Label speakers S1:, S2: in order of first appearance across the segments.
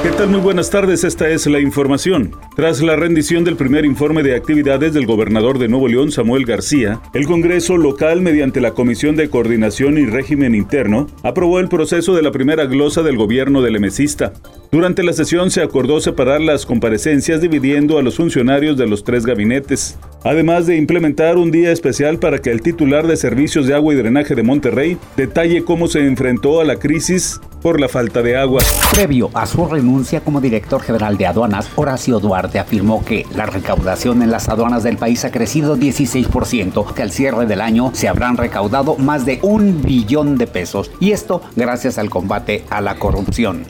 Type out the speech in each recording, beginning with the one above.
S1: ¿Qué tal? Muy buenas tardes, esta es la información. Tras la rendición del primer informe de actividades del gobernador de Nuevo León, Samuel García, el Congreso local, mediante la Comisión de Coordinación y Régimen Interno, aprobó el proceso de la primera glosa del gobierno del emesista. Durante la sesión se acordó separar las comparecencias dividiendo a los funcionarios de los tres gabinetes, además de implementar un día especial para que el titular de Servicios de Agua y Drenaje de Monterrey detalle cómo se enfrentó a la crisis por la falta de agua.
S2: Previo a su renuncia como director general de aduanas, Horacio Duarte afirmó que la recaudación en las aduanas del país ha crecido 16%, que al cierre del año se habrán recaudado más de un billón de pesos, y esto gracias al combate a la corrupción.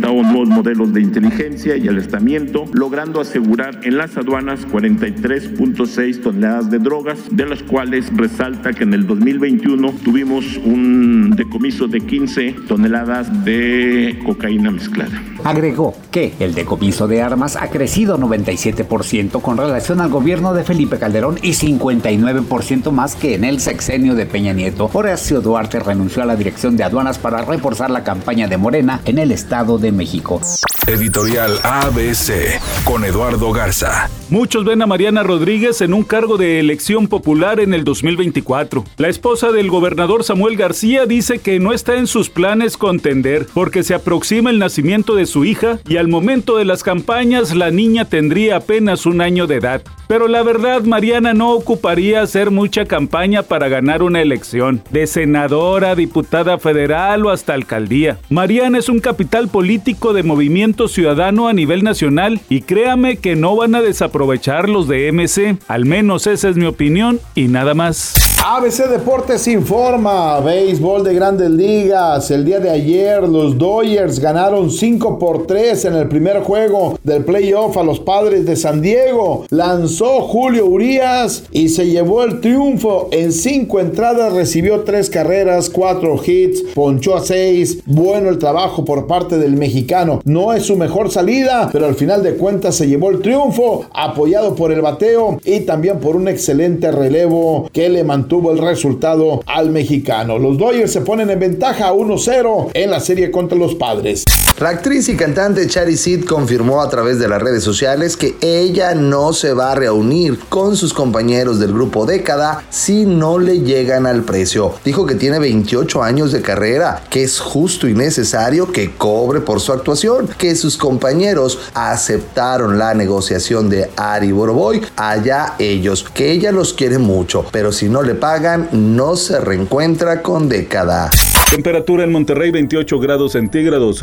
S3: Nuevos modelos de inteligencia y alistamiento, logrando asegurar en las aduanas 43.6 toneladas de drogas, de las cuales resalta que en el 2021 tuvimos un decomiso de 15 toneladas de cocaína mezclada.
S2: Agregó que el decomiso de armas ha crecido 97% con relación al gobierno de Felipe Calderón y 59% más que en el sexenio de Peña Nieto. Horacio Duarte renunció a la dirección de aduanas para reforzar la campaña de Morena en el Estado de México.
S4: Editorial ABC con Eduardo Garza.
S1: Muchos ven a Mariana Rodríguez en un cargo de elección popular en el 2024. La esposa del gobernador Samuel García dice que no está en sus planes contender porque se aproxima el nacimiento de su hija y al momento de las campañas la niña tendría apenas un año de edad. Pero la verdad, Mariana no ocuparía hacer mucha campaña para ganar una elección, de senadora, diputada federal o hasta alcaldía. Mariana es un capital político de movimiento ciudadano a nivel nacional y créame que no van a desaprovechar los de MC, al menos esa es mi opinión y nada más.
S5: ABC Deportes informa, béisbol de grandes ligas. El día de ayer los Dodgers ganaron 5 por 3 en el primer juego del playoff a los padres de San Diego. Lanzó Julio Urias y se llevó el triunfo. En 5 entradas recibió 3 carreras, 4 hits, ponchó a 6. Bueno el trabajo por parte del mexicano. No es su mejor salida, pero al final de cuentas se llevó el triunfo, apoyado por el bateo y también por un excelente relevo que le mantuvo tuvo el resultado al mexicano. Los Dodgers se ponen en ventaja 1-0 en la serie contra los Padres.
S6: La actriz y cantante Chari Sid confirmó a través de las redes sociales que ella no se va a reunir con sus compañeros del grupo Década si no le llegan al precio. Dijo que tiene 28 años de carrera, que es justo y necesario que cobre por su actuación, que sus compañeros aceptaron la negociación de Ari Boroboy, allá ellos, que ella los quiere mucho, pero si no le pagan, no se reencuentra con década.
S1: Temperatura en Monterrey 28 grados centígrados.